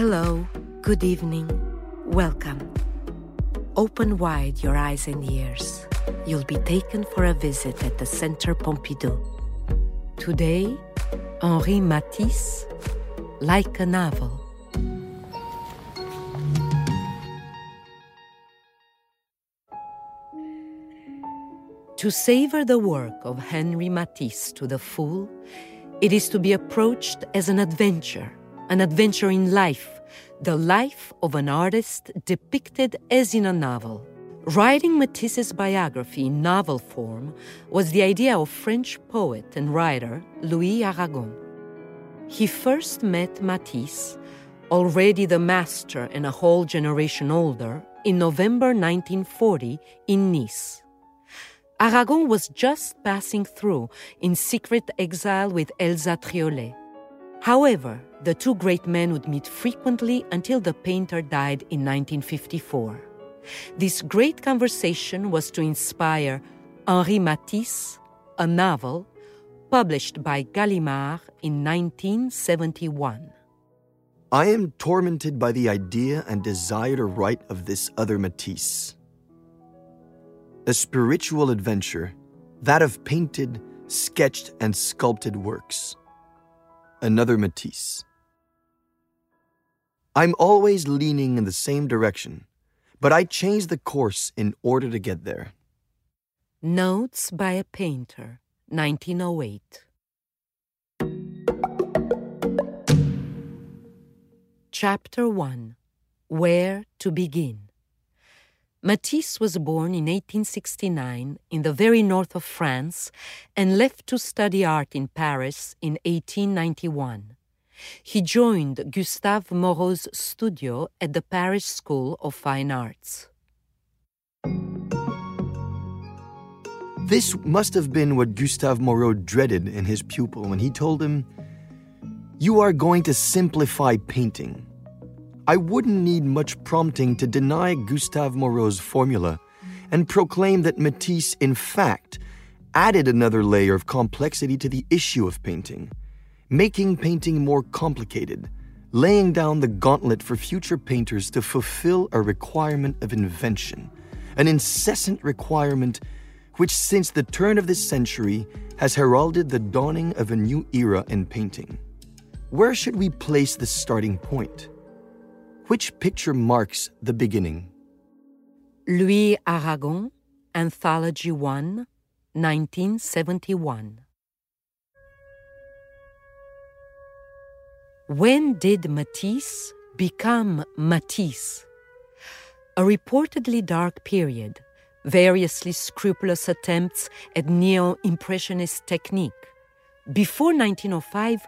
Hello, good evening, welcome. Open wide your eyes and ears. You'll be taken for a visit at the Centre Pompidou. Today, Henri Matisse, like a novel. To savor the work of Henri Matisse to the full, it is to be approached as an adventure, an adventure in life, the life of an artist depicted as in a novel. Writing Matisse's biography in novel form was the idea of French poet and writer Louis Aragon. He first met Matisse, already the master and a whole generation older, in November 1940 in Nice. Aragon was just passing through in secret exile with Elsa Triolet. However, the two great men would meet frequently until the painter died in 1954. This great conversation was to inspire Henri Matisse, a novel published by Gallimard in 1971. I am tormented by the idea and desire to write of this other Matisse a spiritual adventure, that of painted, sketched, and sculpted works. Another Matisse. I'm always leaning in the same direction, but I change the course in order to get there. Notes by a Painter, 1908. Chapter 1 Where to Begin Matisse was born in 1869 in the very north of France and left to study art in Paris in 1891. He joined Gustave Moreau's studio at the Paris School of Fine Arts. This must have been what Gustave Moreau dreaded in his pupil when he told him, You are going to simplify painting. I wouldn't need much prompting to deny Gustave Moreau's formula and proclaim that Matisse, in fact, added another layer of complexity to the issue of painting, making painting more complicated, laying down the gauntlet for future painters to fulfill a requirement of invention, an incessant requirement which, since the turn of this century, has heralded the dawning of a new era in painting. Where should we place the starting point? Which picture marks the beginning? Louis Aragon, Anthology 1, 1971. When did Matisse become Matisse? A reportedly dark period, variously scrupulous attempts at neo Impressionist technique. Before 1905,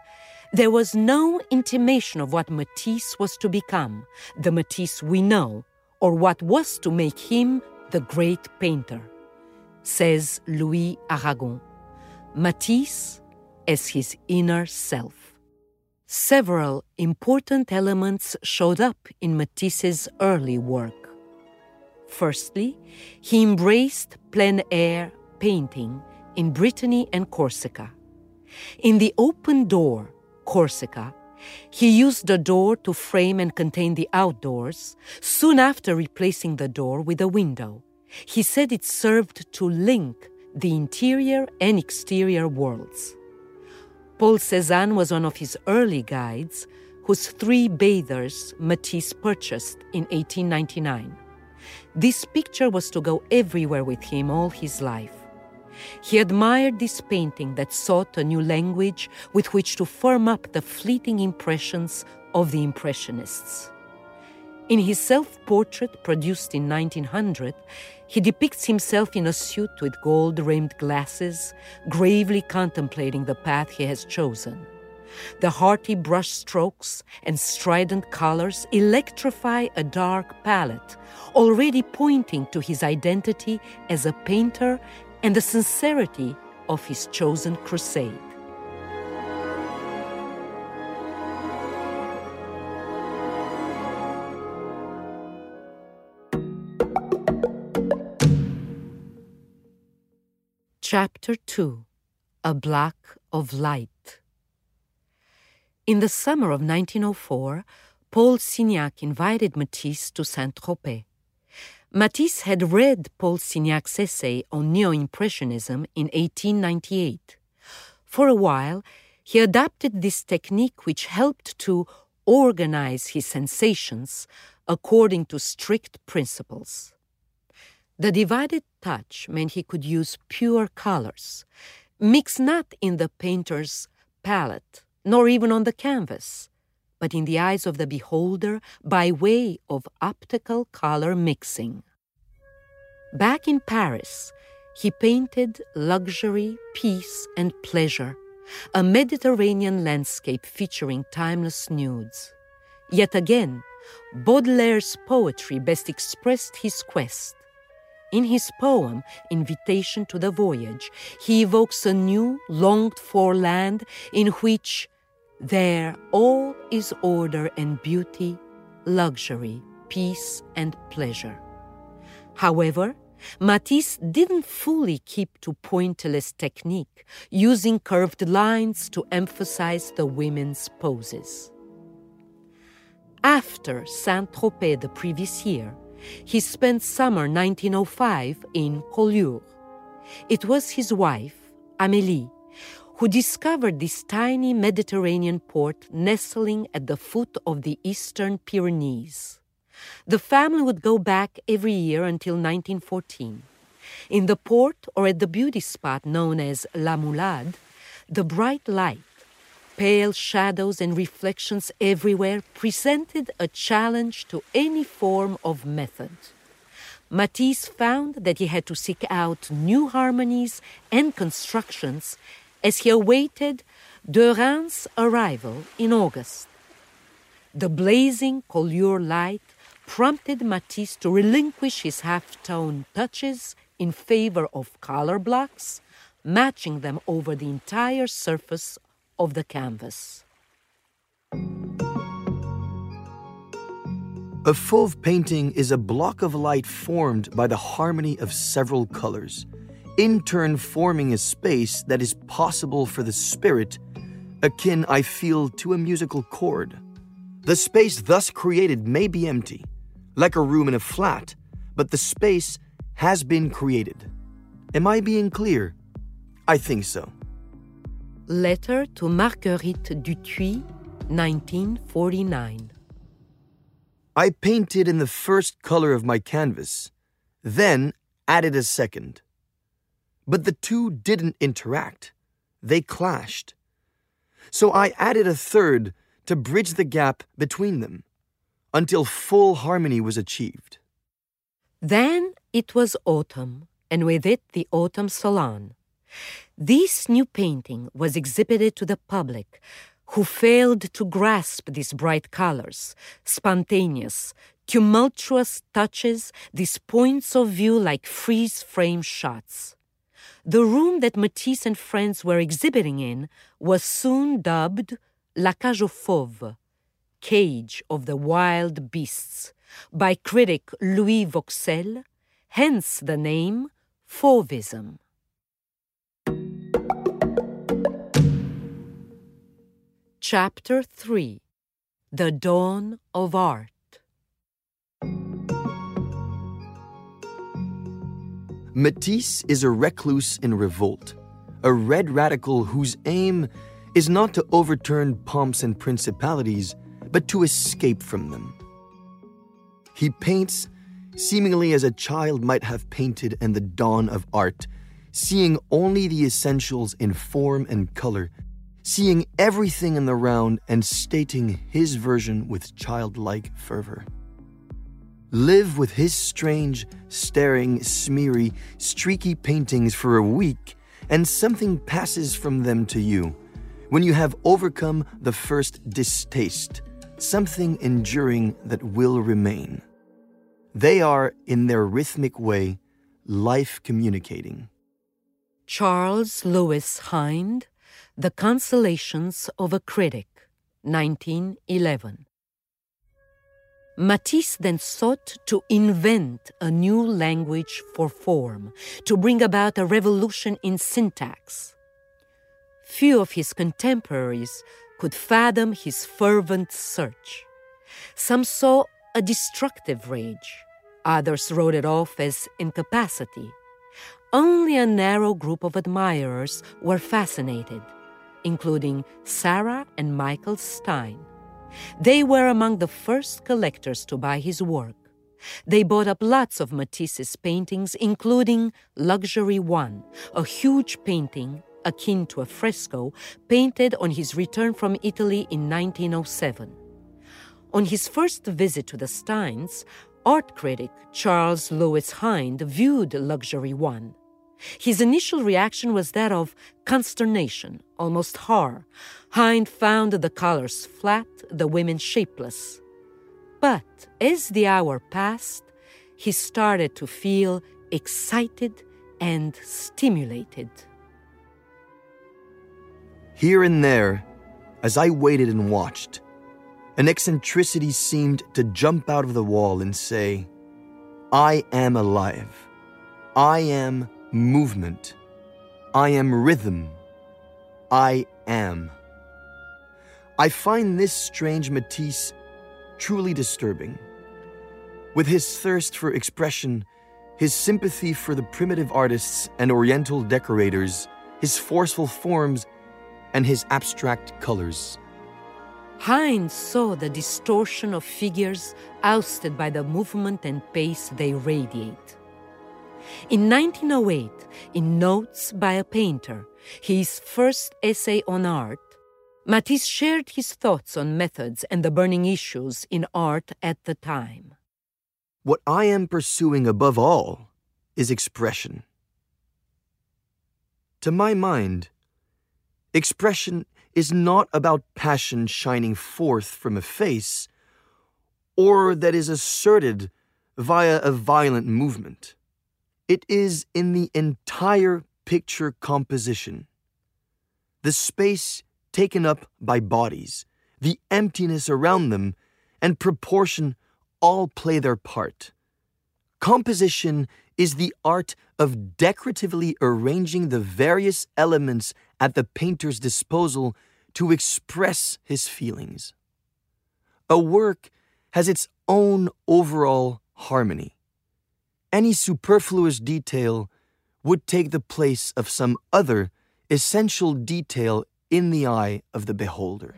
there was no intimation of what Matisse was to become, the Matisse we know, or what was to make him the great painter, says Louis Aragon. Matisse as his inner self. Several important elements showed up in Matisse's early work. Firstly, he embraced plein air painting in Brittany and Corsica. In The Open Door, Corsica, he used the door to frame and contain the outdoors, soon after replacing the door with a window. He said it served to link the interior and exterior worlds. Paul Cézanne was one of his early guides, whose three bathers Matisse purchased in 1899. This picture was to go everywhere with him all his life. He admired this painting that sought a new language with which to firm up the fleeting impressions of the Impressionists. In his self portrait produced in 1900, he depicts himself in a suit with gold rimmed glasses, gravely contemplating the path he has chosen. The hearty brush strokes and strident colors electrify a dark palette, already pointing to his identity as a painter and the sincerity of his chosen crusade. Chapter 2 A Block of Light In the summer of 1904, Paul Signac invited Matisse to Saint Tropez. Matisse had read Paul Signac's essay on Neo Impressionism in 1898. For a while, he adapted this technique, which helped to organize his sensations according to strict principles. The divided touch meant he could use pure colors, mixed not in the painter's palette, nor even on the canvas, but in the eyes of the beholder by way of optical color mixing. Back in Paris, he painted luxury, peace, and pleasure, a Mediterranean landscape featuring timeless nudes. Yet again, Baudelaire's poetry best expressed his quest. In his poem, Invitation to the Voyage, he evokes a new, longed for land in which there all is order and beauty, luxury, peace, and pleasure. However, Matisse didn't fully keep to pointillist technique, using curved lines to emphasize the women's poses. After Saint Tropez the previous year, he spent summer 1905 in Collioure. It was his wife, Amélie, who discovered this tiny Mediterranean port nestling at the foot of the eastern Pyrenees. The family would go back every year until 1914. In the port or at the beauty spot known as La Moulade, the bright light Pale shadows and reflections everywhere presented a challenge to any form of method. Matisse found that he had to seek out new harmonies and constructions as he awaited Derain's arrival in August. The blazing Collioure light prompted Matisse to relinquish his half tone touches in favor of color blocks, matching them over the entire surface of the canvas. A fauve painting is a block of light formed by the harmony of several colors, in turn forming a space that is possible for the spirit, akin, I feel, to a musical chord. The space thus created may be empty, like a room in a flat, but the space has been created. Am I being clear? I think so. Letter to Marguerite Duthuit, 1949. I painted in the first color of my canvas, then added a second. But the two didn't interact, they clashed. So I added a third to bridge the gap between them until full harmony was achieved. Then it was autumn, and with it the autumn salon. This new painting was exhibited to the public, who failed to grasp these bright colors, spontaneous, tumultuous touches, these points of view like freeze frame shots. The room that Matisse and friends were exhibiting in was soon dubbed La Cage aux Fauves, Cage of the Wild Beasts, by critic Louis Vauxcelles, hence the name Fauvism. Chapter 3 The Dawn of Art Matisse is a recluse in revolt, a red radical whose aim is not to overturn pomps and principalities, but to escape from them. He paints seemingly as a child might have painted in the dawn of art, seeing only the essentials in form and color seeing everything in the round and stating his version with childlike fervor. Live with his strange, staring, smeary, streaky paintings for a week, and something passes from them to you. When you have overcome the first distaste, something enduring that will remain. They are, in their rhythmic way, life communicating. Charles Lewis Hind the Consolations of a Critic, 1911. Matisse then sought to invent a new language for form, to bring about a revolution in syntax. Few of his contemporaries could fathom his fervent search. Some saw a destructive rage, others wrote it off as incapacity. Only a narrow group of admirers were fascinated, including Sarah and Michael Stein. They were among the first collectors to buy his work. They bought up lots of Matisse's paintings, including Luxury One, a huge painting akin to a fresco painted on his return from Italy in 1907. On his first visit to the Steins, art critic Charles Lewis Hind viewed Luxury One. His initial reaction was that of consternation, almost horror. Hind found the colors flat, the women shapeless. But as the hour passed, he started to feel excited and stimulated. Here and there, as I waited and watched, an eccentricity seemed to jump out of the wall and say, I am alive. I am movement. I am rhythm. I am. I find this strange Matisse truly disturbing. With his thirst for expression, his sympathy for the primitive artists and oriental decorators, his forceful forms, and his abstract colors. Hind saw the distortion of figures ousted by the movement and pace they radiate. In 1908, in Notes by a Painter, his first essay on art, Matisse shared his thoughts on methods and the burning issues in art at the time. What I am pursuing above all is expression. To my mind, expression is not about passion shining forth from a face, or that is asserted via a violent movement. It is in the entire picture composition. The space taken up by bodies, the emptiness around them, and proportion all play their part. Composition is the art of decoratively arranging the various elements at the painter's disposal to express his feelings. A work has its own overall harmony. Any superfluous detail would take the place of some other essential detail in the eye of the beholder.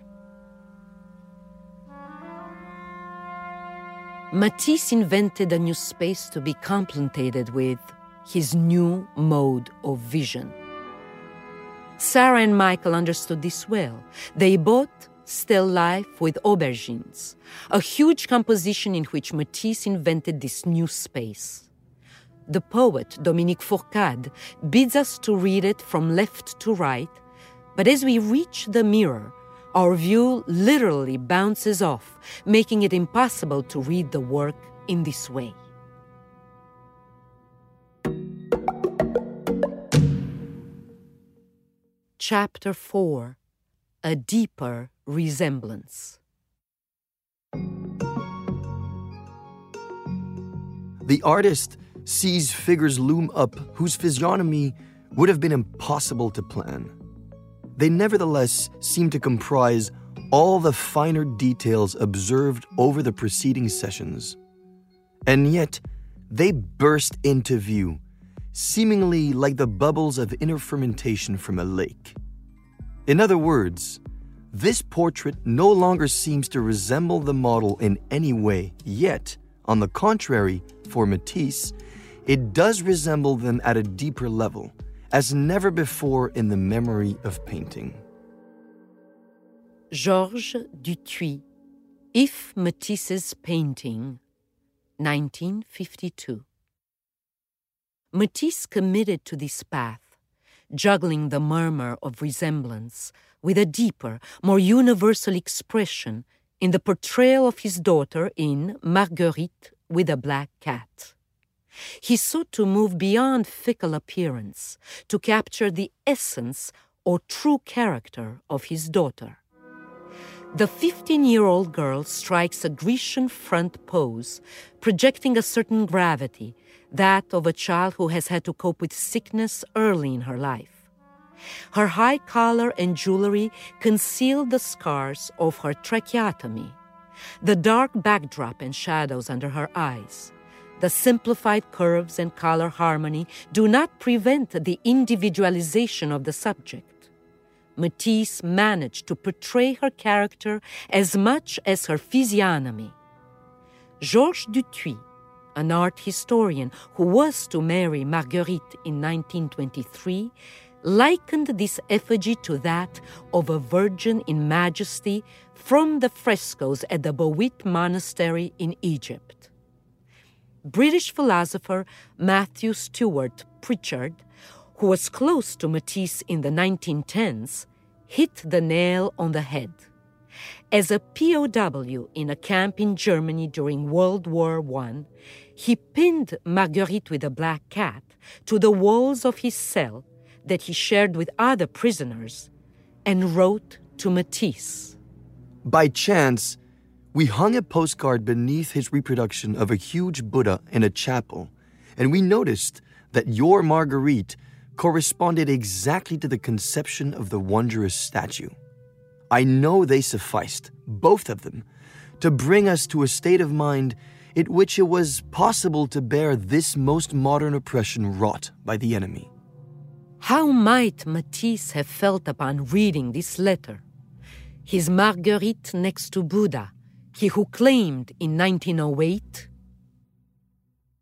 Matisse invented a new space to be complemented with his new mode of vision. Sarah and Michael understood this well. They bought Still Life with Aubergines, a huge composition in which Matisse invented this new space. The poet Dominique Fourcade bids us to read it from left to right but as we reach the mirror, our view literally bounces off, making it impossible to read the work in this way. Chapter 4 A Deeper Resemblance. The artist sees figures loom up whose physiognomy would have been impossible to plan they nevertheless seem to comprise all the finer details observed over the preceding sessions. And yet, they burst into view, seemingly like the bubbles of inner fermentation from a lake. In other words, this portrait no longer seems to resemble the model in any way, yet, on the contrary, for Matisse, it does resemble them at a deeper level as never before in the memory of painting. Georges Duthuit, If Matisse's Painting, 1952. Matisse committed to this path, juggling the murmur of resemblance with a deeper, more universal expression in the portrayal of his daughter in Marguerite with a black cat. He sought to move beyond fickle appearance, to capture the essence or true character of his daughter. The 15 year old girl strikes a Grecian front pose, projecting a certain gravity, that of a child who has had to cope with sickness early in her life. Her high collar and jewelry conceal the scars of her tracheotomy. the dark backdrop and shadows under her eyes, the simplified curves and color harmony do not prevent the individualization of the subject. Matisse managed to portray her character as much as her physiognomy. Georges Duthuit, an art historian who was to marry Marguerite in 1923, likened this effigy to that of a virgin in majesty from the frescoes at the Bawit Monastery in Egypt. British philosopher Matthew Stewart Prichard, who was close to Matisse in the 1910s, hit the nail on the head. As a POW in a camp in Germany during World War I, he pinned Marguerite with a black cat to the walls of his cell that he shared with other prisoners and wrote to Matisse. By chance, we hung a postcard beneath his reproduction of a huge Buddha in a chapel, and we noticed that your Marguerite corresponded exactly to the conception of the wondrous statue. I know they sufficed, both of them, to bring us to a state of mind in which it was possible to bear this most modern oppression wrought by the enemy. How might Matisse have felt upon reading this letter? His Marguerite next to Buddha, he who claimed in 1908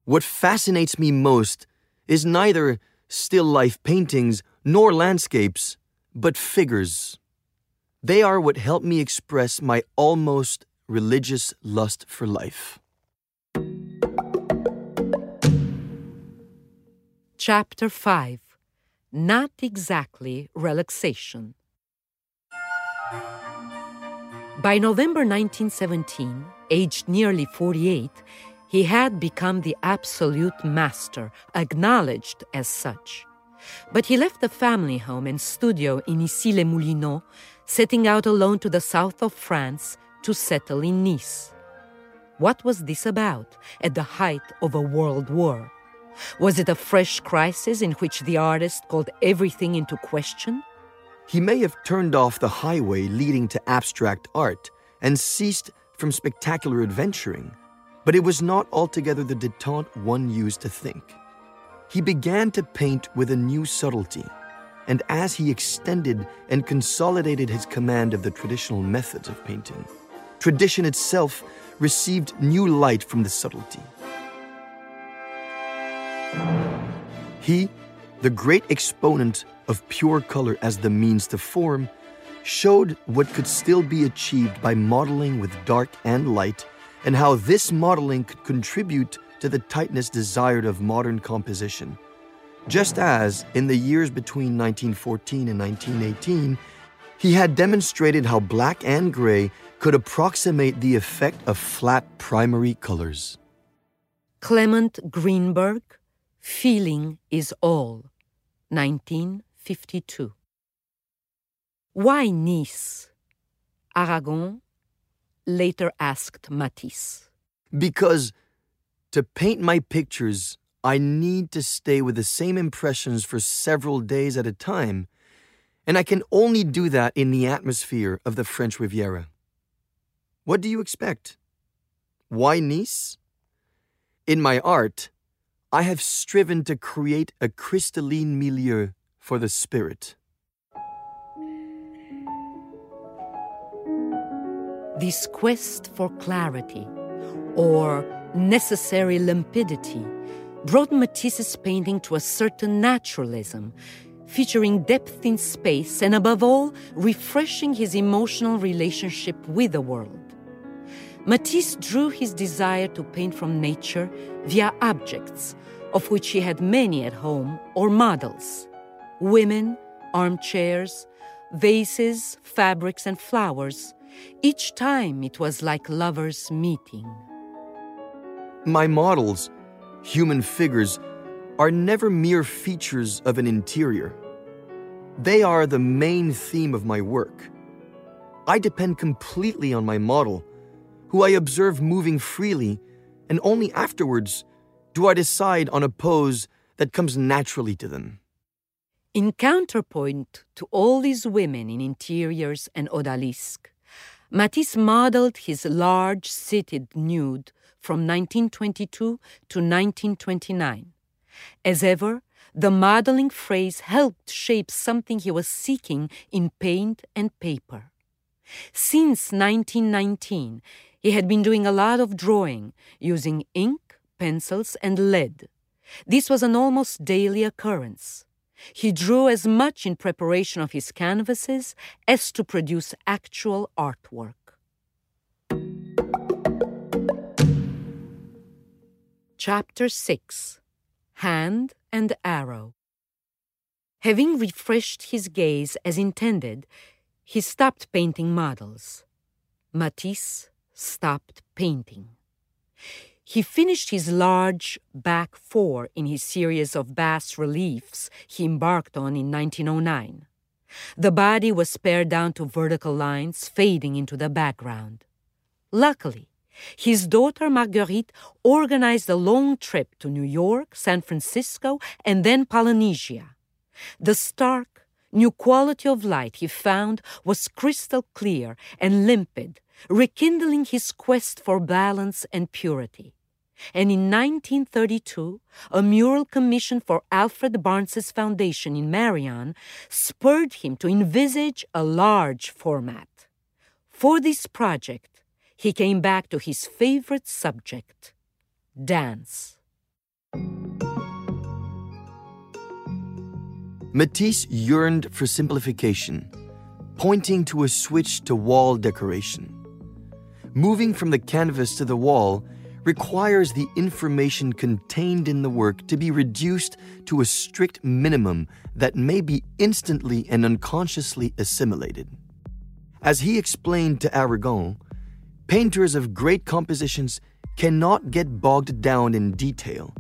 What fascinates me most is neither still life paintings nor landscapes, but figures. They are what help me express my almost religious lust for life. Chapter 5 Not Exactly Relaxation. By November 1917, aged nearly 48, he had become the absolute master, acknowledged as such. But he left the family home and studio in Issy-les-Moulineaux, setting out alone to the south of France to settle in Nice. What was this about at the height of a world war? Was it a fresh crisis in which the artist called everything into question? He may have turned off the highway leading to abstract art and ceased from spectacular adventuring, but it was not altogether the detente one used to think. He began to paint with a new subtlety, and as he extended and consolidated his command of the traditional methods of painting, tradition itself received new light from the subtlety. He, the great exponent of pure color as the means to form, showed what could still be achieved by modeling with dark and light, and how this modeling could contribute to the tightness desired of modern composition. Just as, in the years between 1914 and 1918, he had demonstrated how black and gray could approximate the effect of flat primary colors. Clement Greenberg, Feeling is All, 1952. Why Nice? Aragon later asked Matisse. Because to paint my pictures, I need to stay with the same impressions for several days at a time, and I can only do that in the atmosphere of the French Riviera. What do you expect? Why Nice? In my art, I have striven to create a crystalline milieu for the spirit. This quest for clarity, or necessary limpidity, brought Matisse's painting to a certain naturalism, featuring depth in space and, above all, refreshing his emotional relationship with the world. Matisse drew his desire to paint from nature via objects, of which he had many at home, or models women, armchairs, vases, fabrics, and flowers. Each time it was like lovers meeting. My models, human figures, are never mere features of an interior. They are the main theme of my work. I depend completely on my model, who I observe moving freely, and only afterwards do I decide on a pose that comes naturally to them. In counterpoint to all these women in interiors and odalisques, Matisse modeled his large seated nude from 1922 to 1929. As ever, the modeling phrase helped shape something he was seeking in paint and paper. Since 1919, he had been doing a lot of drawing using ink, pencils, and lead. This was an almost daily occurrence. He drew as much in preparation of his canvases as to produce actual artwork. Chapter 6 Hand and Arrow Having refreshed his gaze as intended, he stopped painting models. Matisse stopped painting. He finished his large back four in his series of bas reliefs he embarked on in 1909. The body was pared down to vertical lines fading into the background. Luckily, his daughter Marguerite organized a long trip to New York, San Francisco, and then Polynesia. The stark, new quality of light he found was crystal clear and limpid, rekindling his quest for balance and purity. And in 1932, a mural commission for Alfred Barnes's foundation in Merion spurred him to envisage a large format. For this project, he came back to his favorite subject dance. Matisse yearned for simplification, pointing to a switch to wall decoration. Moving from the canvas to the wall requires the information contained in the work to be reduced to a strict minimum that may be instantly and unconsciously assimilated. As he explained to Aragon, painters of great compositions cannot get bogged down in detail,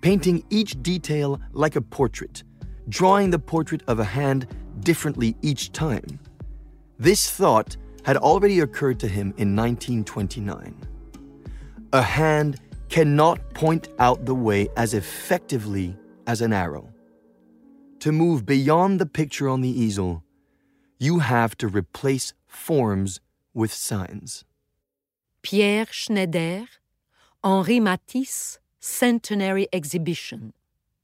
painting each detail like a portrait drawing the portrait of a hand differently each time. This thought had already occurred to him in 1929. A hand cannot point out the way as effectively as an arrow. To move beyond the picture on the easel, you have to replace forms with signs. Pierre Schneider, Henri Matisse, Centenary Exhibition,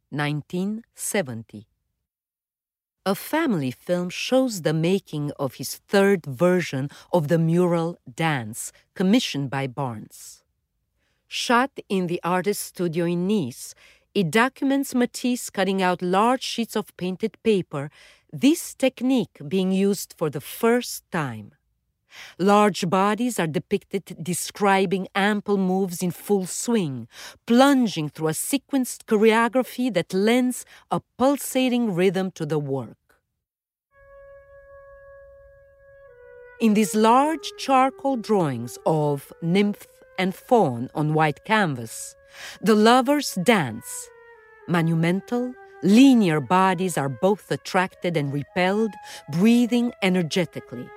1970. A family film shows the making of his third version of the mural Dance, commissioned by Barnes. Shot in the artist's studio in Nice, it documents Matisse cutting out large sheets of painted paper, this technique being used for the first time. Large bodies are depicted describing ample moves in full swing, plunging through a sequenced choreography that lends a pulsating rhythm to the work. In these large charcoal drawings of nymph and fawn on white canvas, the lovers dance. Monumental, linear bodies are both attracted and repelled, breathing energetically.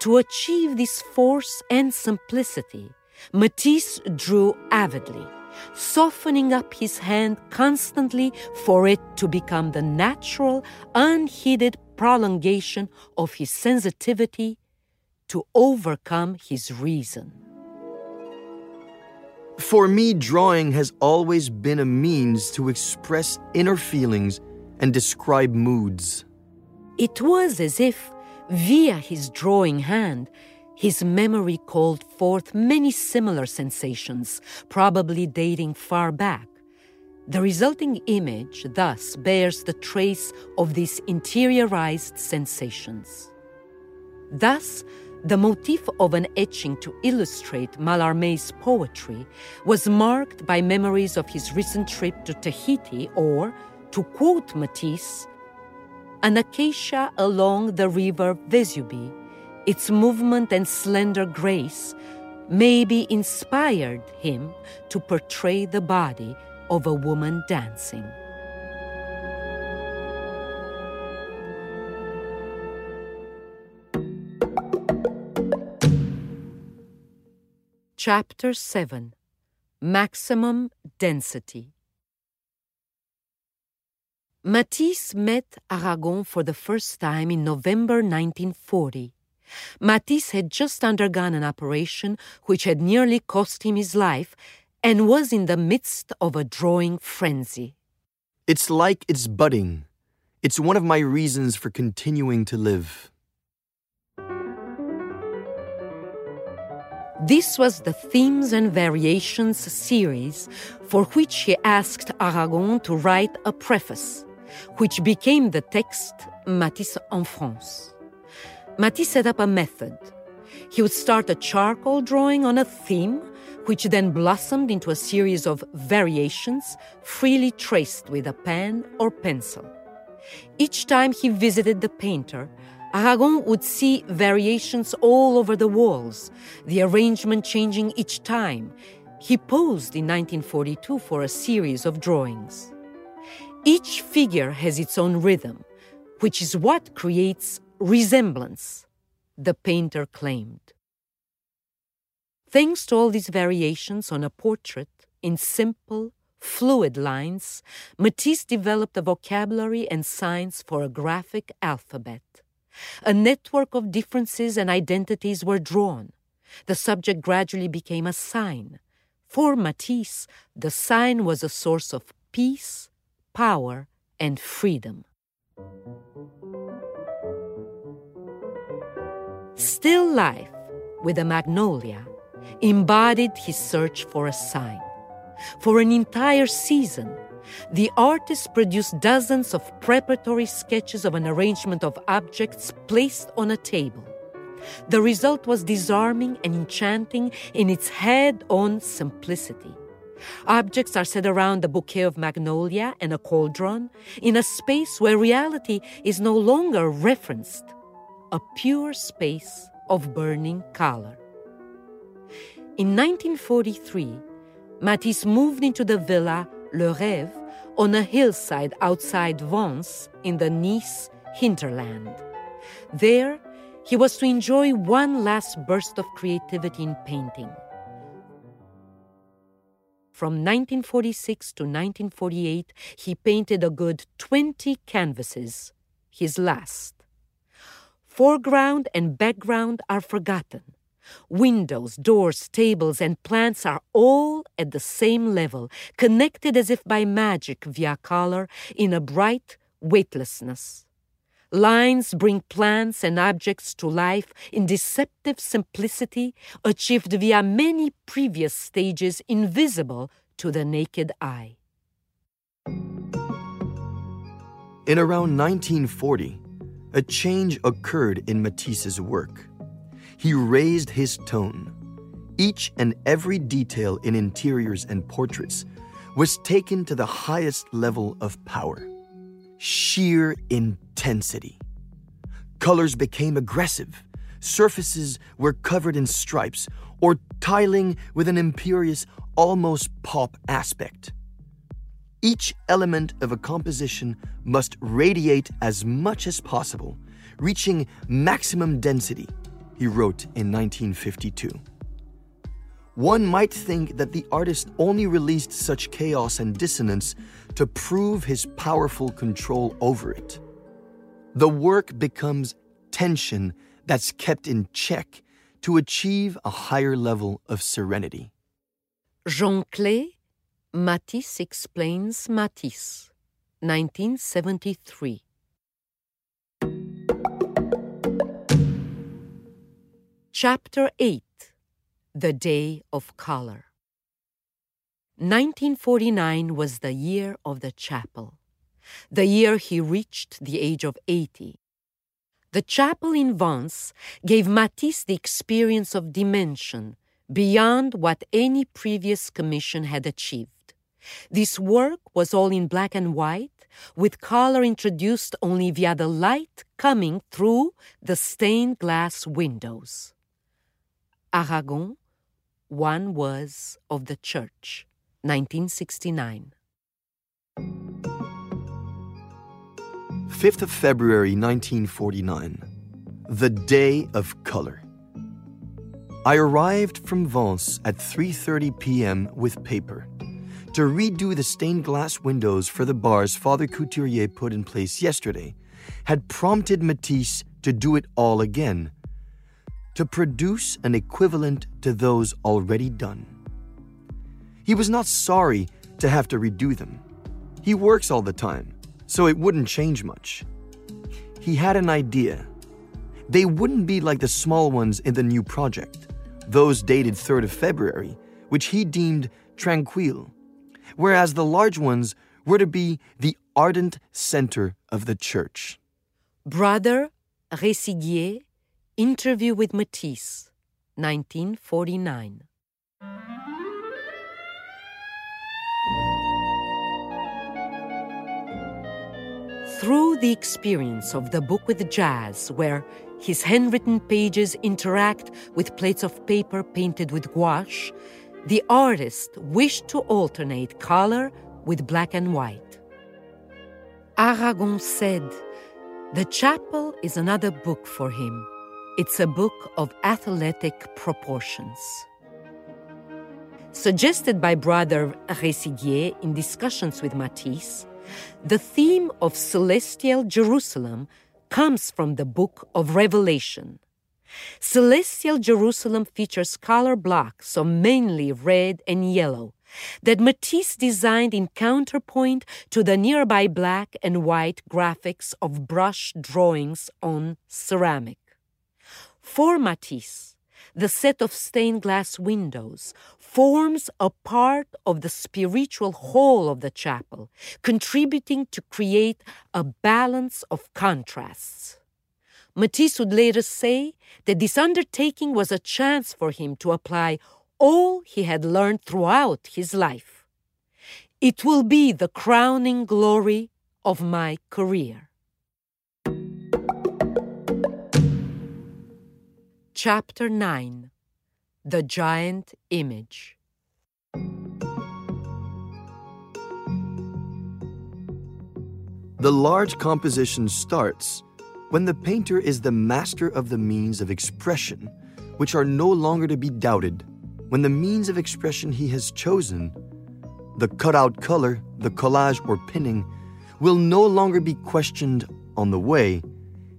To achieve this force and simplicity, Matisse drew avidly, softening up his hand constantly for it to become the natural, unheeded prolongation of his sensitivity to overcome his reason. For me, drawing has always been a means to express inner feelings and describe moods. It was as if Via his drawing hand, his memory called forth many similar sensations, probably dating far back. The resulting image thus bears the trace of these interiorized sensations. Thus, the motif of an etching to illustrate Mallarmé's poetry was marked by memories of his recent trip to Tahiti, or, to quote Matisse, an acacia along the river Vesubie, its movement and slender grace maybe inspired him to portray the body of a woman dancing. Chapter 7 Maximum Density Matisse met Aragon for the first time in November 1940, Matisse had just undergone an operation which had nearly cost him his life and was in the midst of a drawing frenzy. It's like it's budding. It's one of my reasons for continuing to live. This was the Themes and Variations series for which he asked Aragon to write a preface, which became the text Matisse en France. Matisse set up a method. He would start a charcoal drawing on a theme, which then blossomed into a series of variations freely traced with a pen or pencil. Each time he visited the painter, Aragon would see variations all over the walls, the arrangement changing each time. He posed in 1942 for a series of drawings. Each figure has its own rhythm, which is what creates resemblance, the painter claimed. Thanks to all these variations on a portrait in simple, fluid lines, Matisse developed a vocabulary and signs for a graphic alphabet. A network of differences and identities were drawn. The subject gradually became a sign. For Matisse, the sign was a source of peace, power, and freedom. Still Life, with a magnolia, embodied his search for a sign. For an entire season, the artist produced dozens of preparatory sketches of an arrangement of objects placed on a table. The result was disarming and enchanting in its head on simplicity. Objects are set around a bouquet of magnolia and a cauldron in a space where reality is no longer referenced, a pure space of burning color. In 1943, Matisse moved into the villa Le Rêve on a hillside outside Vence in the Nice hinterland. There, he was to enjoy one last burst of creativity in painting. From 1946 to 1948, he painted a good 20 canvases, his last. Foreground and background are forgotten. Windows, doors, tables, and plants are all at the same level, connected as if by magic via color in a bright weightlessness. Lines bring plants and objects to life in deceptive simplicity, achieved via many previous stages invisible to the naked eye. In around 1940, a change occurred in Matisse's work. He raised his tone. Each and every detail in interiors and portraits was taken to the highest level of power sheer intensity. Colors became aggressive. Surfaces were covered in stripes or tiling with an imperious, almost pop aspect. Each element of a composition must radiate as much as possible, reaching maximum density he wrote in 1952. One might think that the artist only released such chaos and dissonance to prove his powerful control over it. The work becomes tension that's kept in check to achieve a higher level of serenity. Jean Clay, Matisse Explains Matisse, 1973. Chapter 8 The Day of Color 1949 was the year of the chapel, the year he reached the age of 80. The chapel in Vence gave Matisse the experience of dimension beyond what any previous commission had achieved. This work was all in black and white, with color introduced only via the light coming through the stained glass windows. Aragon, one was of the church, 1969. 5th of February 1949, the day of color. I arrived from Vence at 3:30 p.m. with paper to redo the stained glass windows for the bars Father Couturier put in place yesterday had prompted Matisse to do it all again to produce an equivalent to those already done. He was not sorry to have to redo them. He works all the time, so it wouldn't change much. He had an idea. They wouldn't be like the small ones in the new project, those dated 3rd of February, which he deemed tranquil, whereas the large ones were to be the ardent center of the church. Brother Rayssiguier, Interview with Matisse, 1949. Through the experience of the book with jazz, where his handwritten pages interact with plates of paper painted with gouache, the artist wished to alternate color with black and white. Aragon said, The chapel is another book for him. It's a book of athletic proportions. Suggested by brother Rayssiguier in discussions with Matisse, the theme of celestial Jerusalem comes from the book of Revelation. Celestial Jerusalem features color blocks of mainly red and yellow that Matisse designed in counterpoint to the nearby black and white graphics of brush drawings on ceramic. For Matisse, the set of stained glass windows forms a part of the spiritual whole of the chapel, contributing to create a balance of contrasts. Matisse would later say that this undertaking was a chance for him to apply all he had learned throughout his life. It will be the crowning glory of my career. Chapter 9 The Giant Image. The large composition starts when the painter is the master of the means of expression, which are no longer to be doubted, when the means of expression he has chosen, the cutout color, the collage, or pinning, will no longer be questioned on the way,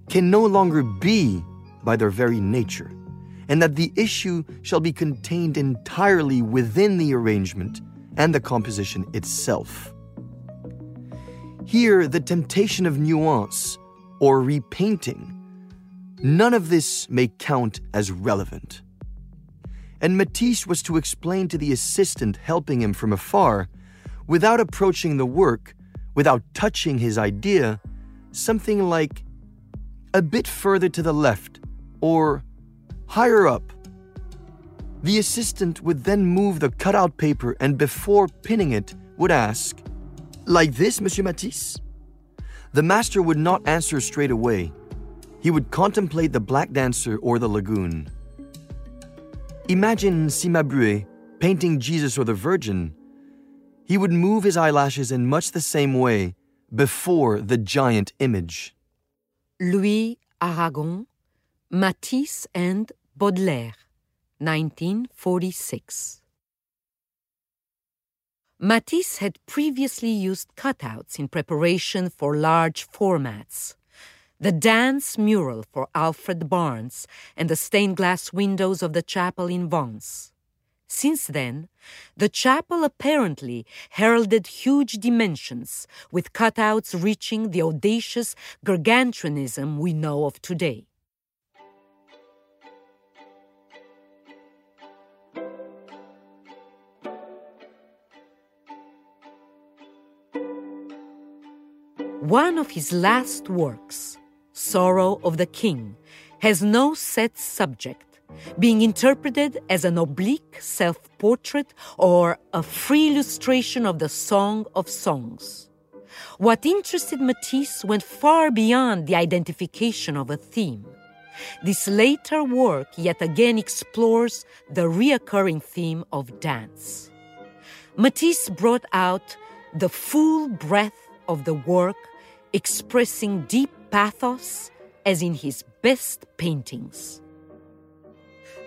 can no longer be by their very nature, and that the issue shall be contained entirely within the arrangement and the composition itself. Here, the temptation of nuance or repainting, none of this may count as relevant. And Matisse was to explain to the assistant helping him from afar, without approaching the work, without touching his idea, something like a bit further to the left or higher up. The assistant would then move the cutout paper and before pinning it would ask, Like this, Monsieur Matisse? The master would not answer straight away. He would contemplate the black dancer or the lagoon. Imagine Cimabue painting Jesus or the Virgin. He would move his eyelashes in much the same way before the giant image. Louis Aragon, Matisse and Baudelaire, 1946. Matisse had previously used cutouts in preparation for large formats. The dance mural for Alfred Barnes and the stained glass windows of the chapel in Vence. Since then, the chapel apparently heralded huge dimensions, with cutouts reaching the audacious gargantuanism we know of today. One of his last works, Sorrow of the King, has no set subject, being interpreted as an oblique self portrait or a free illustration of the Song of Songs. What interested Matisse went far beyond the identification of a theme. This later work yet again explores the reoccurring theme of dance. Matisse brought out the full breadth of the work, expressing deep pathos as in his best paintings.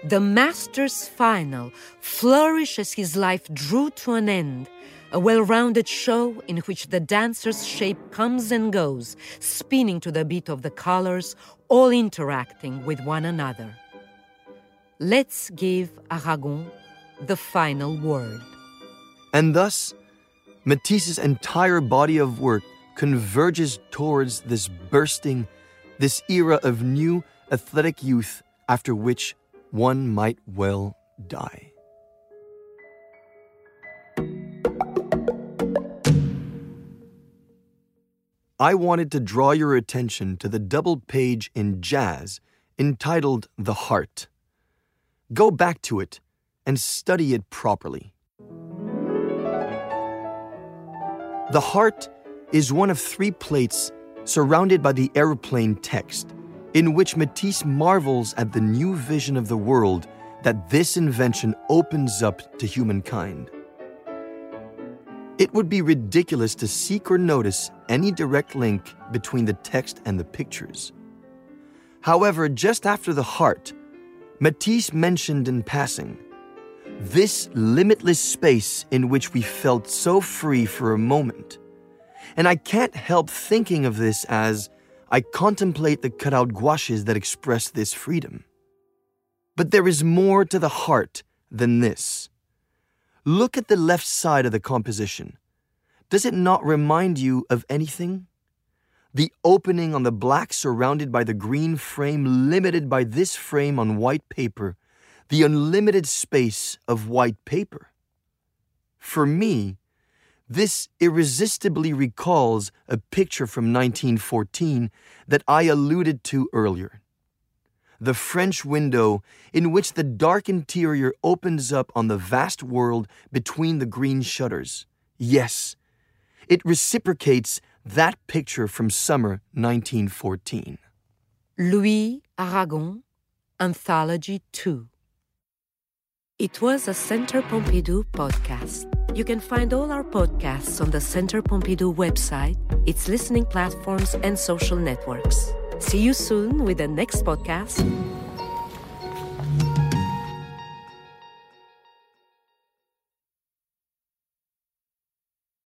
The master's final flourished as his life drew to an end, a well rounded show in which the dancer's shape comes and goes, spinning to the beat of the colors, all interacting with one another. let's give Aragon the final word. And thus, Matisse's entire body of work converges towards this bursting, this era of new athletic youth after which one might well die. I wanted to draw your attention to the double page in jazz entitled The Heart. Go back to it and study it properly. The heart is one of three plates surrounded by the aeroplane text, in which Matisse marvels at the new vision of the world that this invention opens up to humankind. It would be ridiculous to seek or notice any direct link between the text and the pictures. However, just after the heart, Matisse mentioned in passing this limitless space in which we felt so free for a moment. And I can't help thinking of this as I contemplate the cutout gouaches that express this freedom. But there is more to the heart than this. Look at the left side of the composition. Does it not remind you of anything? The opening on the black surrounded by the green frame, limited by this frame on white paper, the unlimited space of white paper. For me, this irresistibly recalls a picture from 1914 that I alluded to earlier the French window in which the dark interior opens up on the vast world between the green shutters. Yes, it reciprocates that picture from summer 1914. Louis Aragon, Anthology 2. It was a Center Pompidou podcast. You can find all our podcasts on the Center Pompidou website, its listening platforms, and social networks. See you soon with the next podcast.